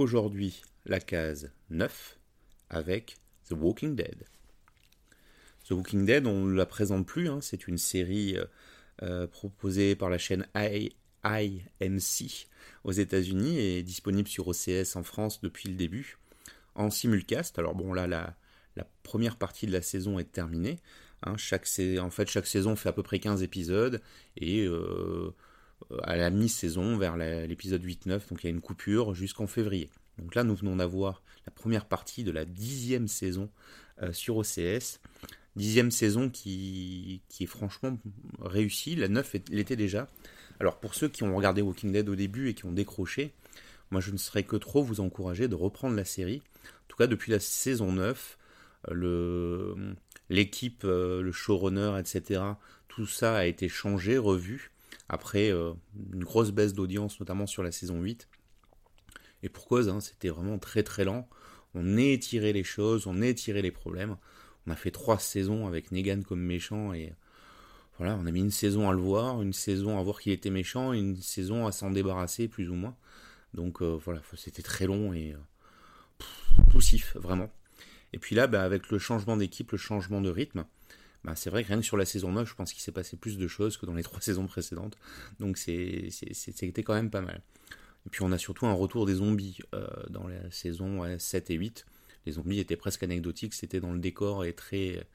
aujourd'hui la case 9 avec The Walking Dead. The Walking Dead, on ne la présente plus, hein, c'est une série euh, euh, proposée par la chaîne IMC aux États-Unis et disponible sur OCS en France depuis le début, en simulcast. Alors bon, là, la, première partie de la saison est terminée. Hein. chaque, en fait, chaque saison fait à peu près 15 épisodes et euh, à la mi-saison, vers l'épisode 8-9, donc il y a une coupure jusqu'en février. Donc là, nous venons d'avoir la première partie de la dixième saison euh, sur OCS. Dixième saison qui, qui est franchement réussie. La 9 l'était déjà. Alors pour ceux qui ont regardé Walking Dead au début et qui ont décroché, moi je ne serais que trop vous encourager de reprendre la série. En tout cas, depuis la saison 9, euh, l'équipe, euh, le showrunner, etc., tout ça a été changé, revu, après une grosse baisse d'audience, notamment sur la saison 8. Et pour cause, hein, c'était vraiment très très lent. On étirait les choses, on étirait les problèmes. On a fait trois saisons avec Negan comme méchant et voilà, on a mis une saison à le voir, une saison à voir qu'il était méchant, une saison à s'en débarrasser plus ou moins. Donc euh, voilà, c'était très long et euh, poussif, vraiment. Et puis là, bah, avec le changement d'équipe, le changement de rythme, bah, c'est vrai que rien que sur la saison 9, je pense qu'il s'est passé plus de choses que dans les trois saisons précédentes. Donc c'était quand même pas mal. Et puis on a surtout un retour des zombies euh, dans la saison 7 et 8. Les zombies étaient presque anecdotiques, c'était dans le décor et très,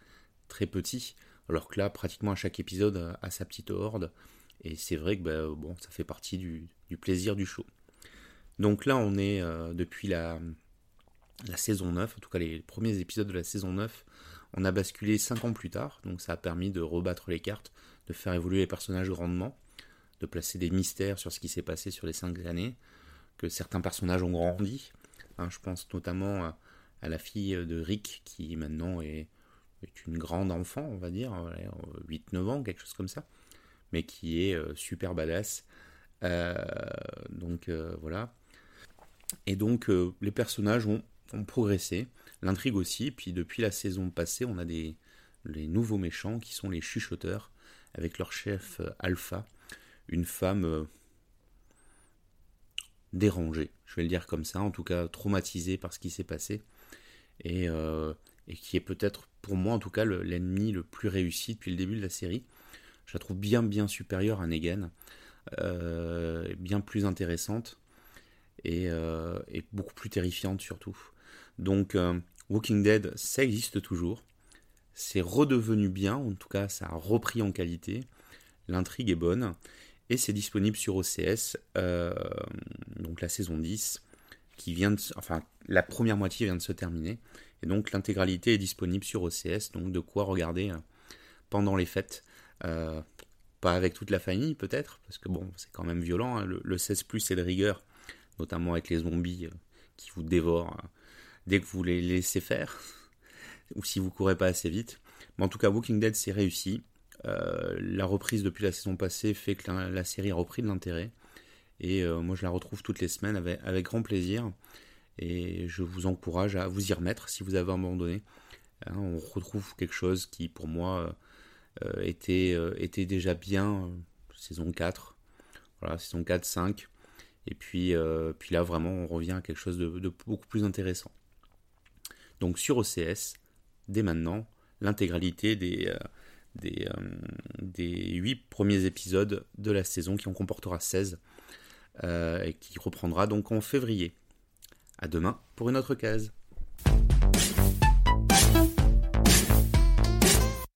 très petit. Alors que là, pratiquement à chaque épisode, a sa petite horde. Et c'est vrai que bah, bon, ça fait partie du, plaisir du show. Donc là, on est euh, depuis la, la saison 9, en tout cas les premiers épisodes de la saison 9, on a basculé 5 ans plus tard, donc ça a permis de rebattre les cartes, de faire évoluer les personnages grandement de placer des mystères sur ce qui s'est passé sur les cinq années, que certains personnages ont grandi. Hein, je pense notamment à, la fille de Rick, qui maintenant est, une grande enfant, on va dire, 8-9 ans, quelque chose comme ça, mais qui est euh, super badass. Euh, donc euh, voilà. Et donc les personnages ont, progressé, l'intrigue aussi, puis depuis la saison passée, on a des les nouveaux méchants qui sont les chuchoteurs, avec leur chef Alpha, une femme euh, dérangée, je vais le dire comme ça, en tout cas traumatisée par ce qui s'est passé, et, euh, qui est peut-être pour moi en tout cas l'ennemi le, plus réussi depuis le début de la série. Je la trouve bien bien supérieure à Negan, euh, bien plus intéressante et, beaucoup plus terrifiante surtout. Donc Walking Dead, ça existe toujours. C'est redevenu bien, en tout cas ça a repris en qualité. L'intrigue est bonne et c'est disponible sur OCS, euh, donc la saison 10, qui vient enfin la première moitié vient de se terminer, et donc l'intégralité est disponible sur OCS, donc de quoi regarder euh, pendant les fêtes. Euh, pas avec toute la famille peut-être, parce que bon, c'est quand même violent, hein. le, 16 plus c'est de rigueur, notamment avec les zombies qui vous dévorent dès que vous les laissez faire, ou si vous courez pas assez vite. Mais en tout cas, Walking Dead c'est réussi. Euh, la reprise depuis la saison passée fait que la, série a repris de l'intérêt. Et euh, moi, je la retrouve toutes les semaines avec, grand plaisir. Et je vous encourage à vous y remettre si vous avez abandonné. Hein, on retrouve quelque chose qui, pour moi, euh, était, était déjà bien. saison 4. Voilà, saison 4, 5. Et puis, puis là, vraiment, on revient à quelque chose de beaucoup plus intéressant. Donc sur OCS, dès maintenant, l'intégralité des, des, euh, des 8 premiers épisodes de la saison qui en comportera 16 euh, et qui reprendra donc en février. À demain pour une autre case.